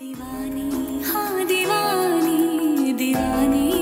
दीवानी हाँ दीवानी दीवानी।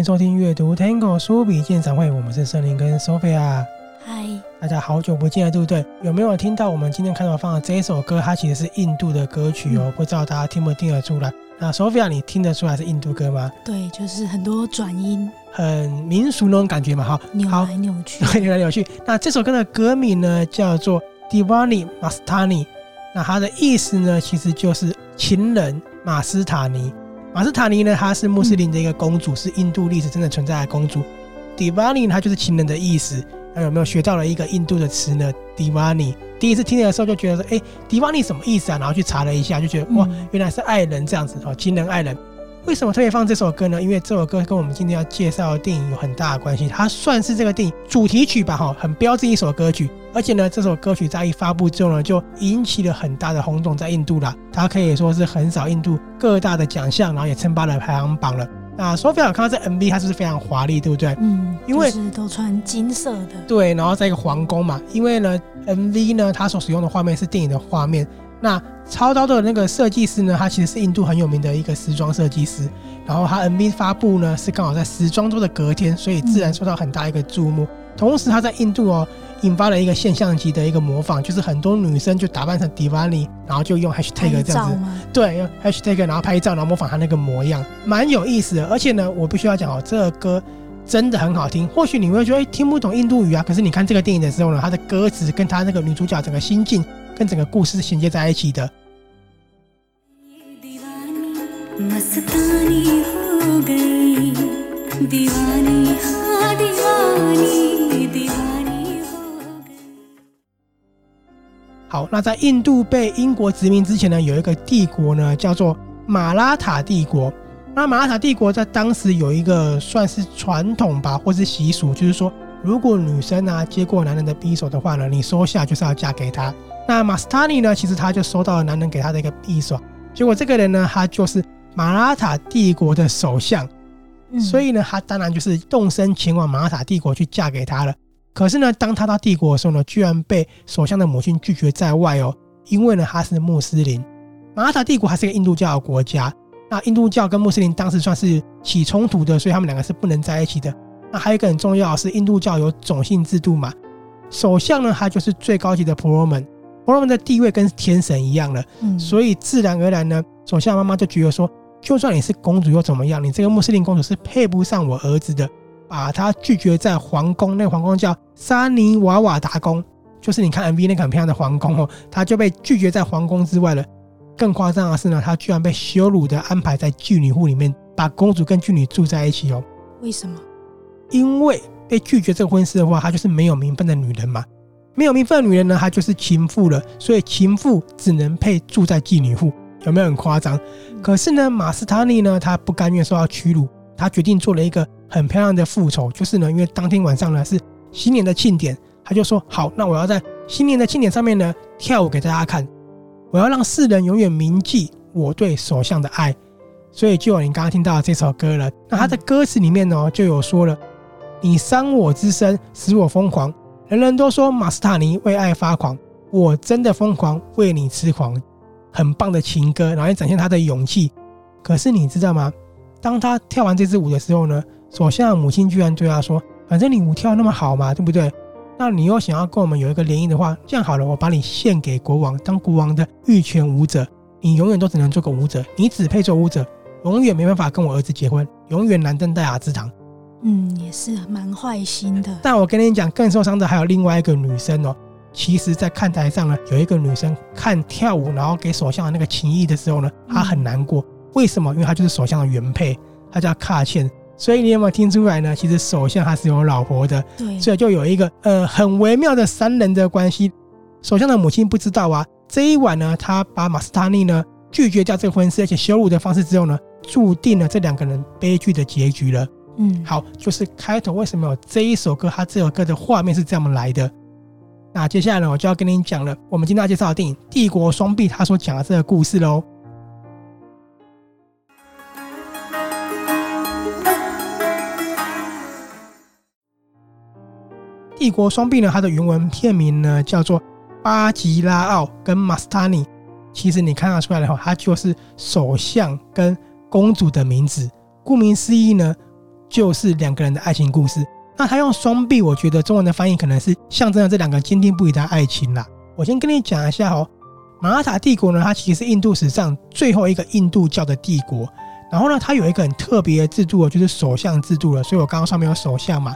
迎收听阅读 Tango 书笔鉴赏会，我们是森林跟 Sophia。嗨，大家好久不见了，对不对？有没有听到我们今天开头放的这一首歌？它其实是印度的歌曲哦，不知道大家听不听得出来？那 Sophia，你听得出来是印度歌吗？对，就是很多转音，很民俗那种感觉嘛，哈，扭好来扭去。对，扭来扭去。那这首歌的歌名呢，叫做 Divani Mastani。那它的意思呢，其实就是情人马斯塔尼。马斯塔尼呢，她是穆斯林的一个公主，是印度历史真的存在的公主。Diwani 它就是情人的意思。那有没有学到了一个印度的词呢？Diwani。第一次听的时候就觉得说，哎，Divani 什么意思啊？然后去查了一下，就觉得哇，原来是爱人这样子哦，情人爱人。为什么特别放这首歌呢？因为这首歌跟我们今天要介绍的电影有很大的关系，它算是这个电影主题曲吧，哈，很标志一首歌曲。而且呢，这首歌曲在一发布之后呢，就引起了很大的轰动，在印度啦，它可以说是横扫印度各大的奖项，然后也称霸了排行榜了。那 Sophia 有看到这 MV，它是不是非常华丽，对不对？嗯，因为就是都穿金色的。对，然后在一个皇宫嘛，因为呢，MV 呢，它所使用的画面是电影的画面。那操刀的那个设计师呢，他其实是印度很有名的一个时装设计师。然后他 MV 发布呢是刚好在时装周的隔天，所以自然受到很大一个注目。同时他在印度哦引发了一个现象级的一个模仿，就是很多女生就打扮成 Divani，然后就用 Hashtag 这样子，对，用 Hashtag 然后拍照，然后模仿他那个模样，蛮有意思的。而且呢，我必须要讲哦，这个歌真的很好听。或许你会觉得哎听不懂印度语啊，可是你看这个电影的时候呢，它的歌词跟他那个女主角整个心境。跟整个故事是衔接在一起的。好，那在印度被英国殖民之前呢，有一个帝国呢，叫做马拉塔帝国。那马拉塔帝国在当时有一个算是传统吧，或是习俗，就是说，如果女生啊接过男人的匕首的话呢，你收下就是要嫁给他。那马斯塔尼呢？其实他就收到了男人给他的一个匕首，结果这个人呢，他就是马拉塔帝国的首相，嗯、所以呢，他当然就是动身前往马拉塔帝国去嫁给他了。可是呢，当他到帝国的时候呢，居然被首相的母亲拒绝在外哦，因为呢，他是穆斯林。马拉塔帝国还是一个印度教的国家，那印度教跟穆斯林当时算是起冲突的，所以他们两个是不能在一起的。那还有一个很重要的是，印度教有种姓制度嘛，首相呢，他就是最高级的婆罗门。婆罗门的地位跟天神一样了，嗯，所以自然而然呢，首相妈妈就觉得说，就算你是公主又怎么样？你这个穆斯林公主是配不上我儿子的，把他拒绝在皇宫。那个皇宫叫沙尼瓦瓦达宫，就是你看 MV 那个很漂亮的皇宫哦，他就被拒绝在皇宫之外了。更夸张的是呢，他居然被羞辱的安排在妓女户里面，把公主跟妓女住在一起哦。为什么？因为被拒绝这个婚事的话，她就是没有名分的女人嘛。没有名分的女人呢，她就是情妇了，所以情妇只能配住在妓女户，有没有很夸张？可是呢，马斯塔尼呢，她不甘愿受到屈辱，她决定做了一个很漂亮的复仇，就是呢，因为当天晚上呢是新年的庆典，她就说好，那我要在新年的庆典上面呢跳舞给大家看，我要让世人永远铭记我对首相的爱，所以就有你刚刚听到的这首歌了。那他的歌词里面呢就有说了，你伤我之身，使我疯狂。人人都说马斯塔尼为爱发狂，我真的疯狂为你痴狂，很棒的情歌，然后也展现他的勇气。可是你知道吗？当他跳完这支舞的时候呢，首相母亲居然对他说：“反正你舞跳那么好嘛，对不对？那你又想要跟我们有一个联姻的话，这样好了，我把你献给国王，当国王的御前舞者，你永远都只能做个舞者，你只配做舞者，永远没办法跟我儿子结婚，永远难登大雅之堂。”嗯，也是蛮坏心的。但我跟你讲，更受伤的还有另外一个女生哦。其实，在看台上呢，有一个女生看跳舞，然后给首相的那个情谊的时候呢，她很难过。为什么？因为她就是首相的原配，她叫卡茜。所以你有没有听出来呢？其实首相他是有老婆的。对。所以就有一个呃很微妙的三人的关系。首相的母亲不知道啊。这一晚呢，他把马斯塔尼呢拒绝掉这个婚事，而且羞辱的方式之后呢，注定了这两个人悲剧的结局了。嗯，好，就是开头为什么有这一首歌，它这首歌的画面是这么来的。那接下来呢，我就要跟你讲了，我们今天要介绍的电影《帝国双臂》，他所讲的这个故事喽。帝国双臂呢，它的原文片名呢叫做巴吉拉奥跟马斯塔尼。其实你看得出来的话，它就是首相跟公主的名字。顾名思义呢，就是两个人的爱情故事。那他用双臂，我觉得中文的翻译可能是象征了这两个坚定不移的爱情啦。我先跟你讲一下哦，马拉塔帝国呢，它其实是印度史上最后一个印度教的帝国。然后呢，它有一个很特别的制度，就是首相制度了。所以我刚刚上面有首相嘛。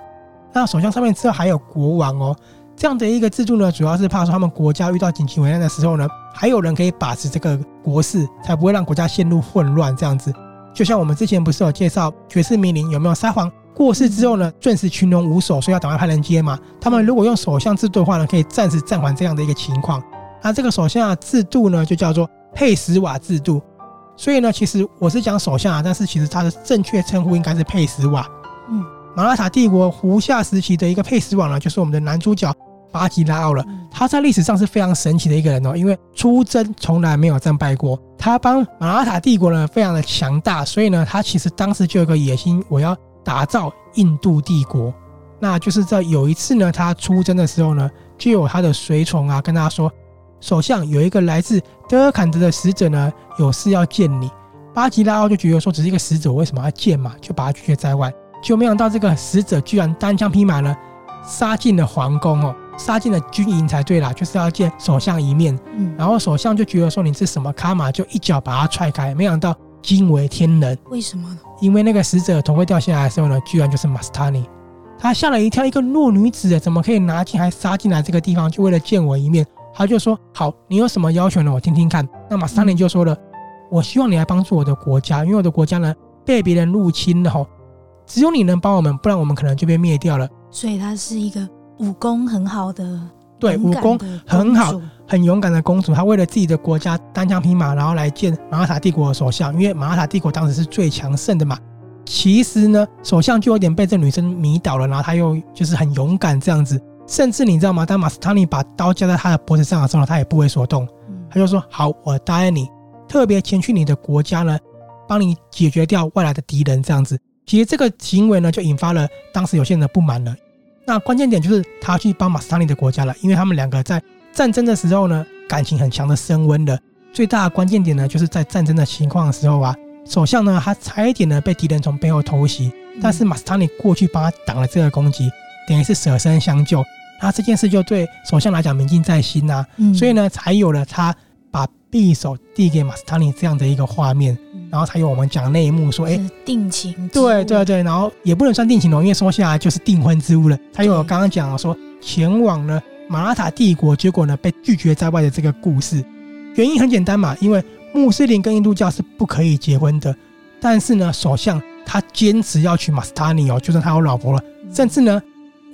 那首相上面之后还有国王哦，这样的一个制度呢，主要是怕说他们国家遇到紧急危难的时候呢，还有人可以把持这个国事，才不会让国家陷入混乱。这样子，就像我们之前不是有介绍爵士名伶有没有撒谎过世之后呢，顿时群龙无首，所以要赶快派人接嘛。他们如果用首相制度的话呢，可以暂时暂缓这样的一个情况。那这个首相制度呢，就叫做佩什瓦制度。所以呢，其实我是讲首相啊，但是其实他的正确称呼应该是佩什瓦。嗯。马拉塔帝国胡夏时期的一个佩什瓦呢，就是我们的男主角巴吉拉奥了。他在历史上是非常神奇的一个人哦，因为出征从来没有战败过。他帮马拉塔帝国呢非常的强大，所以呢，他其实当时就有个野心，我要打造印度帝国。那就是在有一次呢，他出征的时候呢，就有他的随从啊跟他说，首相有一个来自德尔坎德的使者呢，有事要见你。巴吉拉奥就觉得说，只是一个使者，我为什么要见嘛？就把他拒绝在外。就没想到这个使者居然单枪匹马呢，杀进了皇宫哦，杀进了军营才对啦，就是要见首相一面。嗯，然后首相就觉得说，你是什么卡玛，就一脚把他踹开。没想到惊为天人，为什么呢？因为那个死者头盔掉下来的时候呢，居然就是马斯塔尼。他吓了一跳，一个弱女子怎么可以拿剑还杀进来这个地方，就为了见我一面？他就说：好，你有什么要求呢？我听听看。那马斯塔尼就说了：我希望你来帮助我的国家，因为我的国家呢被别人入侵了吼。只有你能帮我们，不然我们可能就被灭掉了。所以他是一个武功很好的，对，武功很好、很勇敢的公主。她为了自己的国家单枪匹马，然后来见马拉塔帝国的首相，因为马拉塔帝国当时是最强盛的嘛。其实呢，首相就有点被这女生迷倒了，然后他又就是很勇敢这样子。甚至你知道吗？当马斯塔尼把刀架在他的脖子上的时候，他也不为所动。他就说：“好，我答应你，特别前去你的国家呢，帮你解决掉外来的敌人。”这样子。其实这个行为呢，就引发了当时有些人的不满了。那关键点就是他去帮马斯塔尼的国家了，因为他们两个在战争的时候呢，感情很强的升温了。最大的关键点呢，就是在战争的情况的时候啊，首相呢，他差一点呢被敌人从背后偷袭，但是马斯塔尼过去帮他挡了这个攻击，等于是舍身相救。那这件事就对首相来讲铭记在心呐、啊，所以呢，才有了他把匕首递给马斯塔尼这样的一个画面。然后才有我们讲那一幕，说，哎，定情，对对对，然后也不能算定情哦，因为说下来就是订婚之物了。才有我刚刚讲了说，前往了马拉塔帝国，结果呢被拒绝在外的这个故事。原因很简单嘛，因为穆斯林跟印度教是不可以结婚的。但是呢，首相他坚持要娶马斯塔尼哦，就算他有老婆了，甚至呢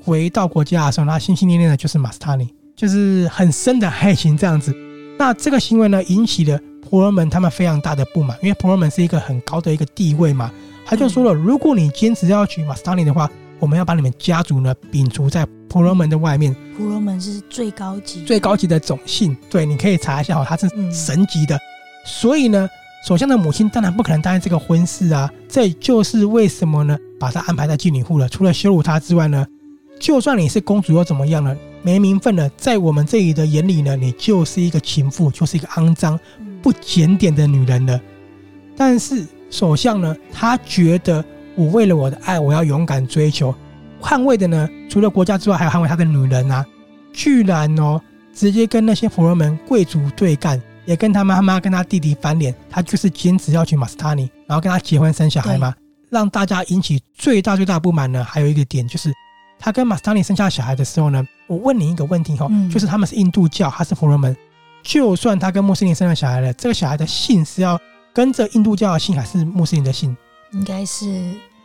回到国家的时候，他心心念念的就是马斯塔尼，就是很深的爱情这样子。那这个行为呢，引起了。婆罗门他们非常大的不满，因为婆罗门是一个很高的一个地位嘛，他就说了，如果你坚持要娶马斯塔尼的话，我们要把你们家族呢摒除在婆罗门的外面。婆罗门是最高级、最高级的种姓，对，你可以查一下哦，他是神级的。所以呢，首相的母亲当然不可能答应这个婚事啊，这就是为什么呢，把他安排在妓女户了。除了羞辱他之外呢，就算你是公主又怎么样呢？没名分了，在我们这里的眼里呢，你就是一个情妇，就是一个肮脏。不检点的女人了，但是首相呢，他觉得我为了我的爱，我要勇敢追求，捍卫的呢，除了国家之外，还要捍卫他的女人啊！居然哦，直接跟那些婆罗门贵族对干，也跟他妈妈跟他弟弟翻脸，他就是坚持要娶马斯塔尼，然后跟他结婚生小孩嘛，让大家引起最大最大不满呢。还有一个点就是，他跟马斯塔尼生下小孩的时候呢，我问你一个问题哈、哦，嗯、就是他们是印度教，他是婆罗门。就算他跟穆斯林生了小孩了，这个小孩的姓是要跟着印度教的姓，还是穆斯林的姓？应该是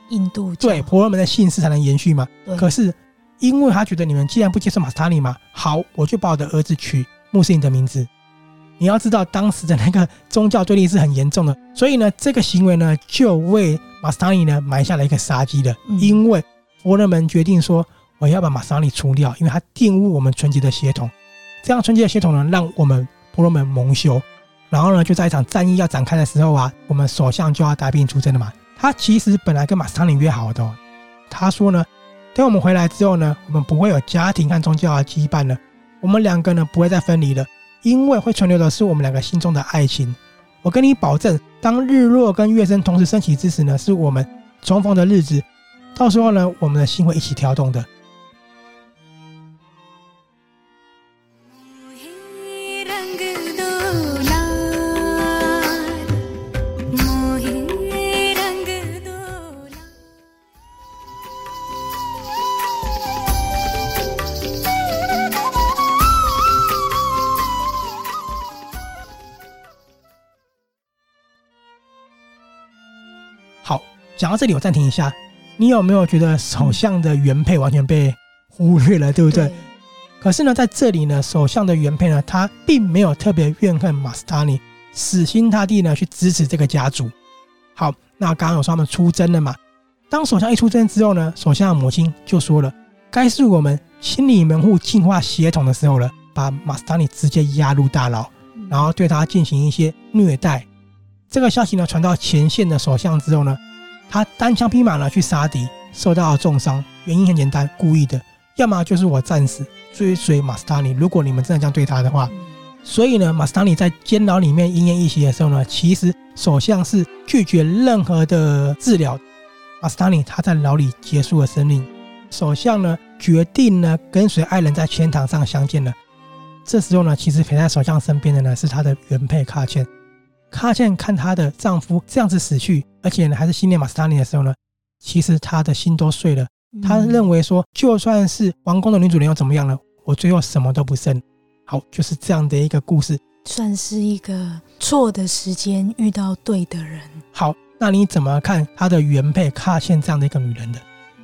印度教。对，婆罗门的姓氏才能延续嘛。可是，因为他觉得你们既然不接受马斯塔尼嘛，好，我就把我的儿子取穆斯林的名字。你要知道，当时的那个宗教对立是很严重的，所以呢，这个行为呢，就为马斯塔尼呢埋下了一个杀机的。嗯因为婆罗门决定说，我要把马斯塔尼除掉，因为他玷污我们纯洁的血统。这样纯洁的系统呢，让我们婆罗门蒙羞。然后呢，就在一场战役要展开的时候啊，我们首相就要带兵出征了嘛。他其实本来跟马斯塔尼约好的、他说呢，等我们回来之后呢，我们不会有家庭和宗教的羁绊了，我们两个呢不会再分离了。因为会存留的是我们两个心中的爱情，我跟你保证，当日落跟月升同时升起之时呢，是我们重逢的日子。到时候呢，我们的心会一起跳动的。好讲到这里，我暂停一下。你有没有觉得首相的原配完全被忽略了，对不对？可是呢，在这里呢，首相的原配呢，他并没有特别怨恨马斯塔尼，死心塌地呢去支持这个家族。好，那刚刚有说他们出征了嘛？当首相一出征之后呢，首相的母亲就说了：“该是我们清理门户、净化血统的时候了。”把马斯塔尼直接押入大牢，然后对他进行一些虐待。这个消息呢传到前线的首相之后呢，他单枪匹马呢去杀敌，受到了重伤。原因很简单，故意的，要么就是我战死追随马斯达尼。如果你们真的这样对他的话，所以呢，马斯达尼在监牢里面奄奄一息的时候呢，其实首相是拒绝任何的治疗。马斯达尼他在牢里结束了生命，首相呢决定呢跟随爱人在天堂上相见了。这时候呢，其实陪在首相身边的呢是他的原配卡茜。卡茜看她的丈夫这样子死去，而且呢还是心念马斯达尼的时候呢，其实她的心都碎了。她认为说，就算是王宫的女主人又怎么样了？我最后什么都不剩。好，就是这样的一个故事，算是一个错的时间遇到对的人。好，那你怎么看他的原配卡茜这样的一个女人的？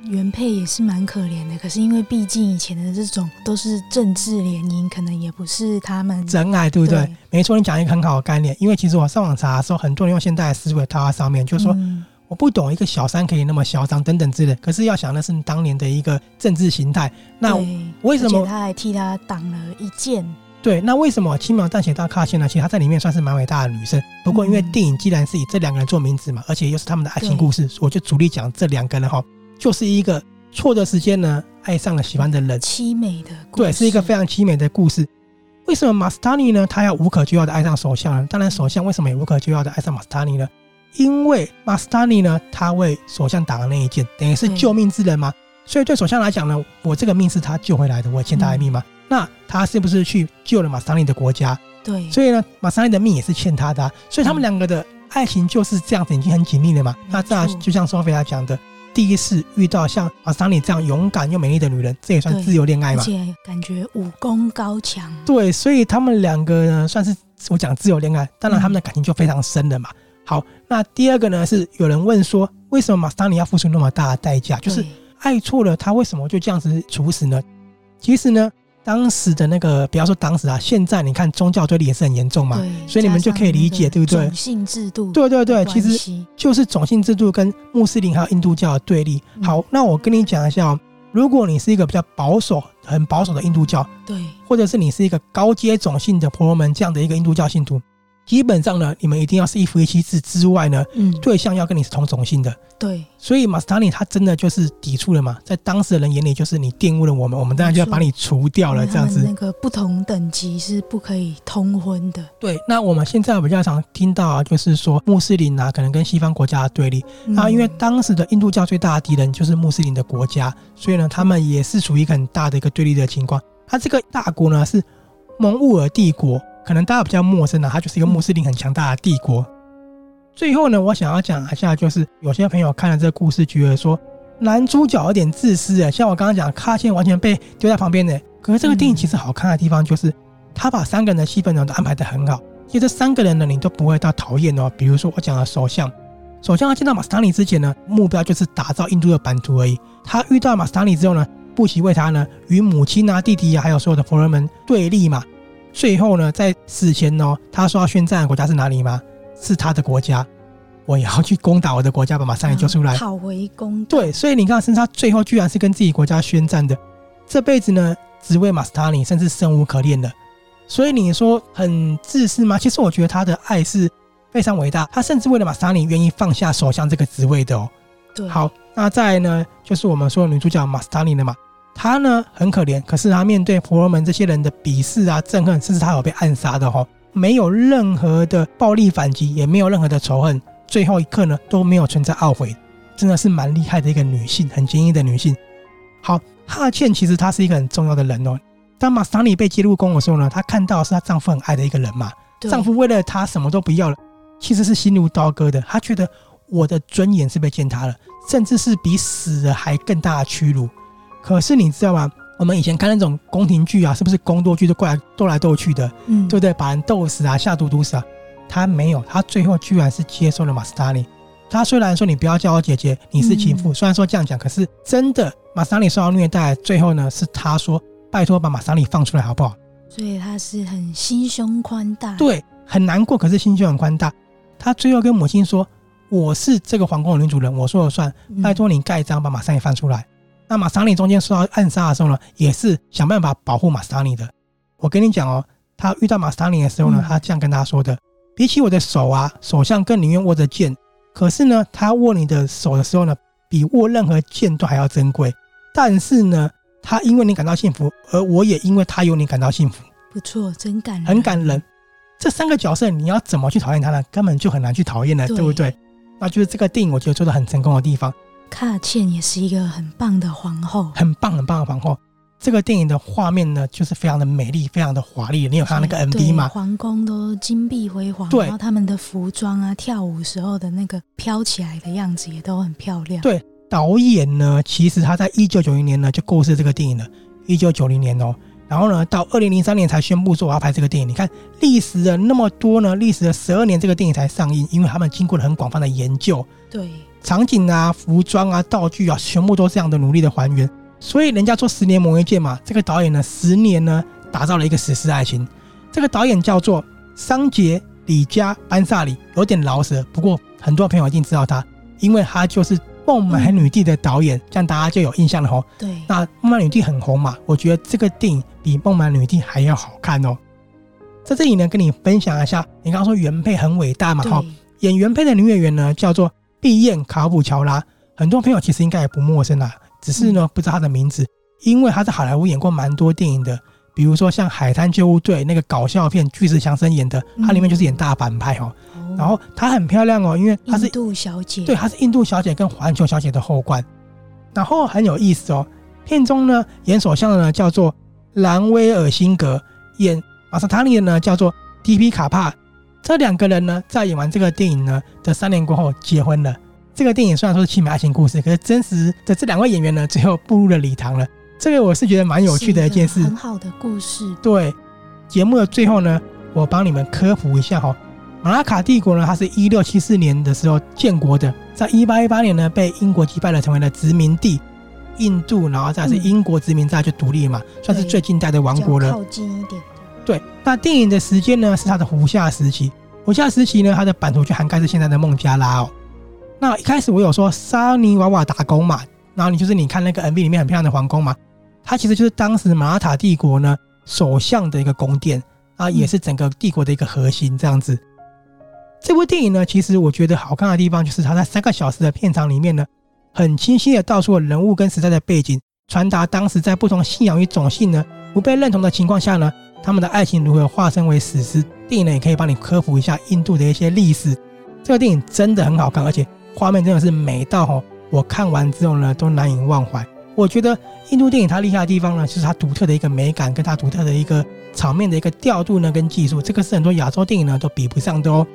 原配也是蛮可怜的，可是因为毕竟以前的这种都是政治联姻，可能也不是他们真爱，对不对？对没错，你讲一个很好的概念。因为其实我上网查的时候，很多人用现代的思维套在上面，就是说、嗯我不懂一个小三可以那么嚣张等等之类。可是要想的是当年的一个政治形态。那对为什么他还替他挡了一剑？对，那为什么轻描淡写到卡茜呢？其实她在里面算是蛮伟大的女生。不过因为电影既然是以这两个人做名字嘛，而且又是他们的爱情故事，我就主力讲这两个人哈，就是一个错的时间呢爱上了喜欢的人，凄美的故事，对，是一个非常凄美的故事。为什么马斯塔尼呢？他要无可救药的爱上首相呢？当然，首相为什么也无可救药的爱上马斯塔尼呢？因为马斯塔尼呢，他为首相打了那一箭，等于是救命之人嘛。所以对首相来讲呢，我这个命是他救回来的，我欠他的命嘛。那他是不是去救了马斯塔尼的国家？对，所以呢，马斯塔尼的命也是欠他的、啊。所以他们两个的爱情就是这样子，已经很紧密了嘛。那这样就像索菲亚讲的，第一次遇到像马斯塔尼这样勇敢又美丽的女人，这也算自由恋爱嘛。而且感觉武功高强。对，所以他们两个呢，算是我讲自由恋爱。当然，他们的感情就非常深了嘛。好，那第二个呢，是有人问说，为什么马斯塔尼要付出那么大的代价？就是爱错了他，为什么就这样子处死呢？其实呢，当时的那个，不要说当时啊，现在你看宗教对立也是很严重嘛，所以你们就可以理解，对不对？种姓制度，对对对，其实就是种姓制度跟穆斯林还有印度教的对立。好，那我跟你讲一下哦，如果你是一个比较保守、很保守的印度教，对，或者是你是一个高阶种姓的婆罗门这样的一个印度教信徒。基本上呢，你们一定要是一夫一妻制之外呢，嗯，对象要跟你是同种性的。对，所以马斯塔尼他真的就是抵触了嘛，在当时的人眼里就是你玷污了我们，我们当然就要把你除掉了。这样子，那个不同等级是不可以通婚的。对，那我们现在比较常听到啊，就是说穆斯林啊，可能跟西方国家的对立。那、嗯、因为当时的印度教最大的敌人就是穆斯林的国家，所以呢，他们也是处于一个很大的一个对立的情况。他这个大国呢是蒙兀尔帝国。可能大家比较陌生的，它就是一个穆斯林很强大的帝国。最后呢，我想要讲一下，就是有些朋友看了这个故事，觉得说男主角有点自私啊，像我刚刚讲，卡茜完全被丢在旁边的。可是这个电影其实好看的地方，就是他把三个人的戏份呢都安排得很好。其实这三个人呢，你都不会到讨厌哦。比如说我讲的首相，首相他见到马斯塔尼之前呢，目标就是打造印度的版图而已。他遇到马斯塔尼之后呢，不惜为他呢与母亲啊、弟弟啊，还有所有的佛罗门对立嘛。最后呢，在死前哦，他说要宣战的国家是哪里吗？是他的国家，我也要去攻打我的国家，把马萨里救出来。讨回公道。对，所以你看，甚至他最后居然是跟自己国家宣战的，这辈子呢，只为马斯塔尼，甚至生无可恋的。所以你说很自私吗？其实我觉得他的爱是非常伟大，他甚至为了马斯塔尼愿意放下首相这个职位的哦。对，好，那再来呢，就是我们说女主角马斯塔尼了嘛。她呢很可怜，可是她面对婆罗门这些人的鄙视啊、憎恨，甚至她有被暗杀的哦，没有任何的暴力反击，也没有任何的仇恨，最后一刻呢都没有存在懊悔，真的是蛮厉害的一个女性，很坚毅的女性。好，哈欠其实她是一个很重要的人哦。当马斯塔尼被接入宫的时候呢，她看到是她丈夫很爱的一个人嘛，丈夫为了她什么都不要了，其实是心如刀割的。她觉得我的尊严是被践踏了，甚至是比死了还更大的屈辱。可是你知道吗？我们以前看那种宫廷剧啊，是不是宫斗剧都过来斗来斗去的，嗯，对不对？把人斗死啊，下毒毒死啊。他没有，他最后居然是接受了马斯达尼。他虽然说你不要叫我姐姐，你是情妇，嗯虽然说这样讲，可是真的马斯达尼受到虐待，最后呢是他说拜托把马斯达尼放出来好不好？所以他是很心胸宽大。对，很难过，可是心胸很宽大。他最后跟母亲说：“我是这个皇宫的女主人，我说了算，嗯拜托你盖章把马斯达尼放出来。”那马斯塔尼中间受到暗杀的时候呢，也是想办法保护马斯塔尼的。我跟你讲哦，他遇到马斯塔尼的时候呢，嗯他这样跟他说的：“比起我的手啊，首相更宁愿握着剑。可是呢，他握你的手的时候呢，比握任何剑都还要珍贵。但是呢，他因为你感到幸福，而我也因为他有你感到幸福，不错，真感人，很感人。这三个角色你要怎么去讨厌他呢？根本就很难去讨厌了，对对不对？那就是这个电影我觉得做的很成功的地方。”卡茜也是一个很棒的皇后，很棒很棒的皇后。这个电影的画面呢，就是非常的美丽，非常的华丽。你有看到那个 MV 吗？皇宫都金碧辉煌，对然后他们的服装啊，跳舞时候的那个飘起来的样子也都很漂亮。对，导演呢，其实他在一九九零年呢就构思这个电影了，一九九零年哦。然后呢，到二零零三年才宣布说我要拍这个电影。你看，历时了那么多呢，历时了十二年，这个电影才上映，因为他们经过了很广泛的研究。对。场景啊、服装啊、道具啊，全部都这样的努力的还原。所以人家说十年磨一剑嘛，这个导演呢，十年呢打造了一个史诗爱情。这个导演叫做桑杰李加班萨里，有点饶舌，不过很多朋友一定知道他，因为他就是《孟买女帝》的导演，这样大家就有印象了吼。对，那《孟买女帝》很红嘛，我觉得这个电影比《孟买女帝》还要好看哦。在这里呢，跟你分享一下，你刚刚说原配很伟大嘛，哈，演原配的女演员呢叫做。碧燕卡普乔拉，很多朋友其实应该也不陌生啦，只是呢不知道他的名字，因为他在好莱坞演过蛮多电影的，比如说像《海滩救护队》那个搞笑片，巨石强森演的，他里面就是演大反派哦。然后她很漂亮哦，因为她是印度小姐，对，她是印度小姐跟环球小姐的后冠。然后很有意思哦，片中呢演首相的呢叫做兰威尔辛格，演马斯塔尼的呢叫做迪皮卡帕。这两个人呢，在演完这个电影呢的三年过后结婚了。这个电影虽然说是凄美爱情故事，可是真实的这两位演员呢，最后步入了礼堂了。这个我是觉得蛮有趣的一件事，很好的故事。对，节目的最后呢，我帮你们科普一下哈、哦，马拉卡帝国呢，它是一六七四年的时候建国的，在一八一八年呢被英国击败了，成为了殖民地。印度，然后再是英国殖民，再去独立嘛，嗯、算是最近代的王国了。靠近一点。对，那电影的时间呢是它的胡夏时期。胡夏时期呢，它的版图就涵盖是现在的孟加拉哦。那一开始我有说沙尼瓦瓦达宫嘛，然后你就是你看那个 MV 里面很漂亮的皇宫嘛，它其实就是当时马拉塔帝国呢首相的一个宫殿啊，也是整个帝国的一个核心这样子。这部电影呢，其实我觉得好看的地方就是它在三个小时的片长里面呢，很清晰的道出了人物跟时代的背景，传达当时在不同信仰与种姓呢不被认同的情况下呢。他们的爱情如何化身为史诗？电影呢也可以帮你科普一下印度的一些历史。这个电影真的很好看，而且画面真的是美到吼，我看完之后呢都难以忘怀。我觉得印度电影它厉害的地方呢，就是它独特的一个美感，跟它独特的一个场面的一个调度呢跟技术，这个是很多亚洲电影呢都比不上的哦。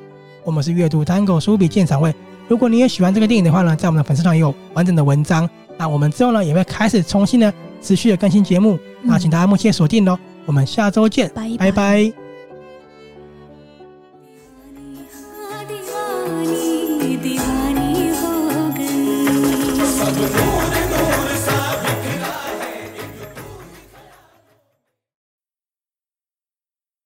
我们是阅读 Tango 书笔鉴赏会，如果你也喜欢这个电影的话呢，在我们的粉丝团也有完整的文章。那我们之后呢也会开始重新呢持续的更新节目，那请大家密切锁定喽。我们下周见，拜拜。拜拜。